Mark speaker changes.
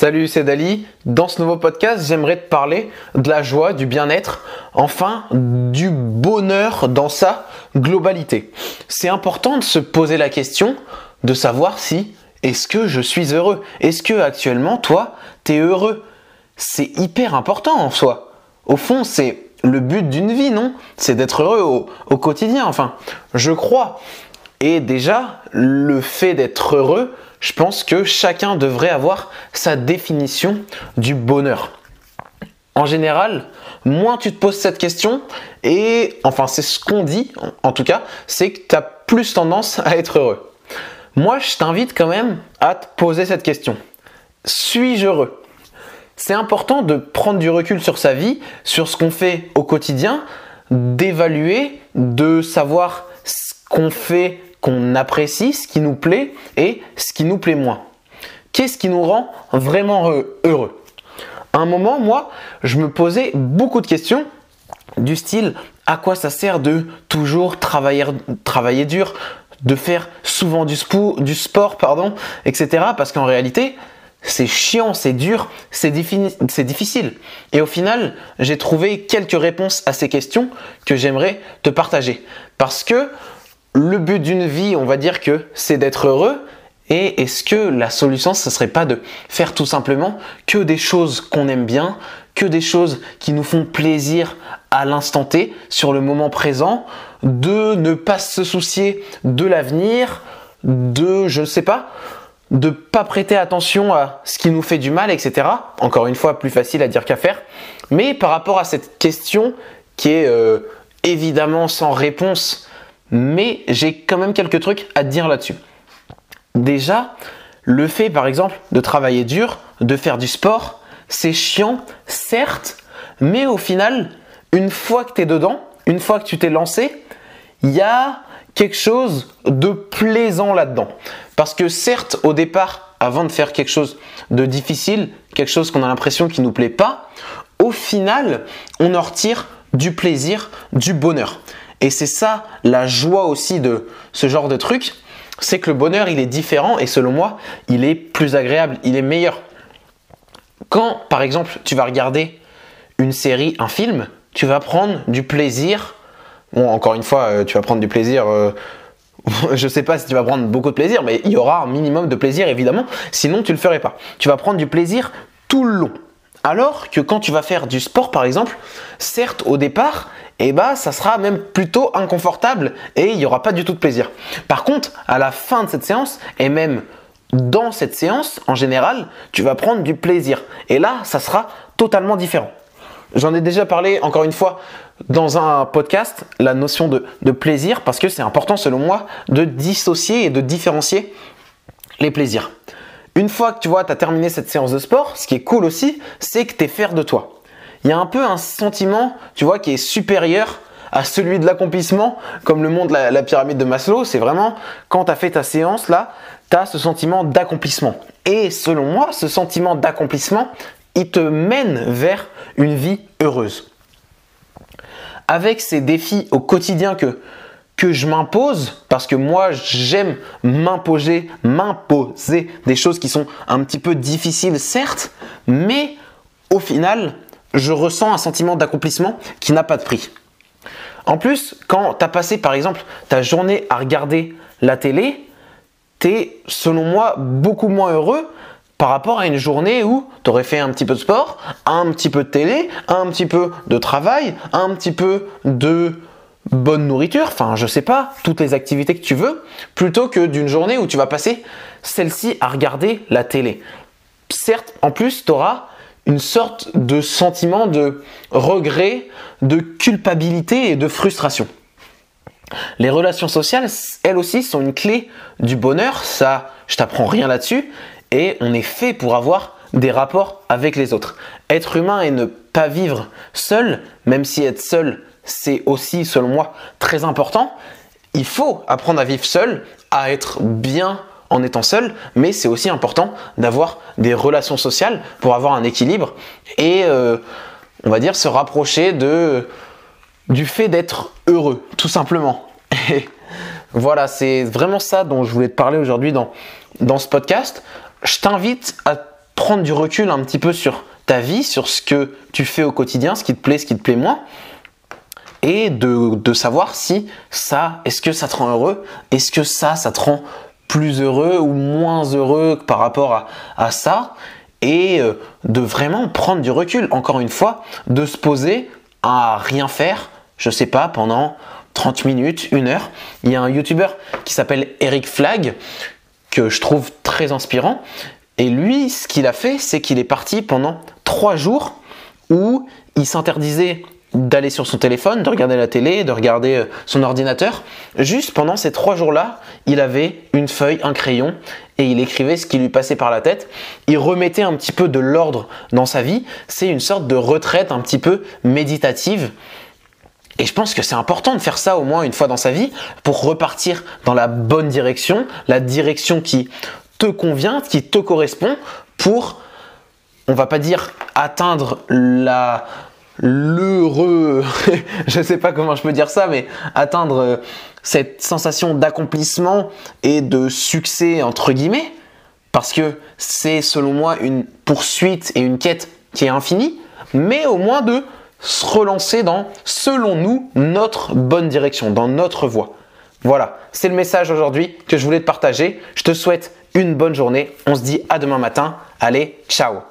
Speaker 1: Salut, c'est Dali. Dans ce nouveau podcast, j'aimerais te parler de la joie, du bien-être, enfin du bonheur dans sa globalité. C'est important de se poser la question de savoir si est-ce que je suis heureux? Est-ce que actuellement, toi, tu es heureux? C'est hyper important en soi. Au fond, c'est le but d'une vie, non? C'est d'être heureux au, au quotidien, enfin, je crois. Et déjà, le fait d'être heureux, je pense que chacun devrait avoir sa définition du bonheur. En général, moins tu te poses cette question, et enfin c'est ce qu'on dit en tout cas, c'est que tu as plus tendance à être heureux. Moi, je t'invite quand même à te poser cette question. Suis-je heureux? C'est important de prendre du recul sur sa vie, sur ce qu'on fait au quotidien, d'évaluer, de savoir ce qu'on fait apprécie, ce qui nous plaît et ce qui nous plaît moins. Qu'est-ce qui nous rend vraiment heureux À un moment, moi, je me posais beaucoup de questions du style à quoi ça sert de toujours travailler, travailler dur, de faire souvent du, du sport, pardon, etc. Parce qu'en réalité, c'est chiant, c'est dur, c'est difficile. Et au final, j'ai trouvé quelques réponses à ces questions que j'aimerais te partager. Parce que le but d'une vie, on va dire que c'est d'être heureux. Et est-ce que la solution, ce serait pas de faire tout simplement que des choses qu'on aime bien, que des choses qui nous font plaisir à l'instant T, sur le moment présent, de ne pas se soucier de l'avenir, de, je ne sais pas, de pas prêter attention à ce qui nous fait du mal, etc. Encore une fois, plus facile à dire qu'à faire. Mais par rapport à cette question qui est euh, évidemment sans réponse mais j'ai quand même quelques trucs à te dire là-dessus. Déjà, le fait par exemple de travailler dur, de faire du sport, c'est chiant, certes, mais au final, une fois que tu es dedans, une fois que tu t'es lancé, il y a quelque chose de plaisant là-dedans. Parce que certes, au départ, avant de faire quelque chose de difficile, quelque chose qu'on a l'impression qui ne nous plaît pas, au final, on en retire du plaisir, du bonheur. Et c'est ça la joie aussi de ce genre de truc, c'est que le bonheur il est différent et selon moi il est plus agréable, il est meilleur. Quand par exemple tu vas regarder une série, un film, tu vas prendre du plaisir. Bon, encore une fois, euh, tu vas prendre du plaisir. Euh, je ne sais pas si tu vas prendre beaucoup de plaisir, mais il y aura un minimum de plaisir évidemment. Sinon, tu ne le ferais pas. Tu vas prendre du plaisir tout le long. Alors que quand tu vas faire du sport par exemple, certes au départ, eh ben, ça sera même plutôt inconfortable et il n'y aura pas du tout de plaisir. Par contre, à la fin de cette séance et même dans cette séance, en général, tu vas prendre du plaisir. Et là, ça sera totalement différent. J'en ai déjà parlé encore une fois dans un podcast, la notion de, de plaisir, parce que c'est important selon moi de dissocier et de différencier les plaisirs. Une fois que tu vois, tu as terminé cette séance de sport, ce qui est cool aussi, c'est que tu es fier de toi il y a un peu un sentiment, tu vois, qui est supérieur à celui de l'accomplissement, comme le montre la, pyramide de Maslow. C'est vraiment quand tu as fait ta séance là, tu as ce sentiment d'accomplissement. Et selon moi, ce sentiment d'accomplissement, il te mène vers une vie heureuse. Avec ces défis au quotidien que, que je m'impose, parce que moi j'aime m'imposer, m'imposer des choses qui sont un petit peu difficiles certes, mais au final, je ressens un sentiment d'accomplissement qui n'a pas de prix. En plus, quand tu as passé par exemple ta journée à regarder la télé, tu es selon moi beaucoup moins heureux par rapport à une journée où tu aurais fait un petit peu de sport, un petit peu de télé, un petit peu de travail, un petit peu de bonne nourriture, enfin je sais pas, toutes les activités que tu veux, plutôt que d'une journée où tu vas passer celle-ci à regarder la télé. Certes, en plus, tu auras une sorte de sentiment de regret, de culpabilité et de frustration. Les relations sociales, elles aussi, sont une clé du bonheur. Ça, je t'apprends rien là-dessus. Et on est fait pour avoir des rapports avec les autres. Être humain et ne pas vivre seul, même si être seul, c'est aussi, selon moi, très important. Il faut apprendre à vivre seul, à être bien en étant seul, mais c'est aussi important d'avoir des relations sociales pour avoir un équilibre et euh, on va dire se rapprocher du fait d'être heureux, tout simplement. Et voilà, c'est vraiment ça dont je voulais te parler aujourd'hui dans, dans ce podcast. Je t'invite à prendre du recul un petit peu sur ta vie, sur ce que tu fais au quotidien, ce qui te plaît, ce qui te plaît moins, et de, savoir si ça, est-ce que ça te rend heureux, est-ce que ça, ça te rend plus heureux ou moins heureux par rapport à, ça, et euh, de vraiment prendre du recul, encore une fois, de se poser à rien faire, je sais pas, pendant 30 minutes, une heure. Il y a un YouTuber qui s'appelle Eric Flag, que je trouve très inspirant, et lui, ce qu'il a fait, c'est qu'il est parti pendant trois jours où il s'interdisait d'aller sur son téléphone, de regarder la télé, de regarder euh, son ordinateur. Juste pendant ces trois jours-là, il avait une feuille, un crayon, et il écrivait ce qui lui passait par la tête. Il remettait un petit peu de l'ordre dans sa vie. C'est une sorte de retraite un petit peu méditative. Et je pense que c'est important de faire ça au moins une fois dans sa vie pour repartir dans la bonne direction, la direction qui te convient, qui te correspond pour, on va pas dire atteindre la l'heureux, je sais pas comment je peux dire ça, mais atteindre euh, cette sensation d'accomplissement et de succès entre guillemets, parce que c'est selon moi une poursuite et une quête qui est infinie, mais au moins de se relancer dans, selon nous, notre bonne direction, dans notre voie. Voilà, c'est le message aujourd'hui que je voulais te partager. Je te souhaite une bonne journée. On se dit à demain matin. Allez, ciao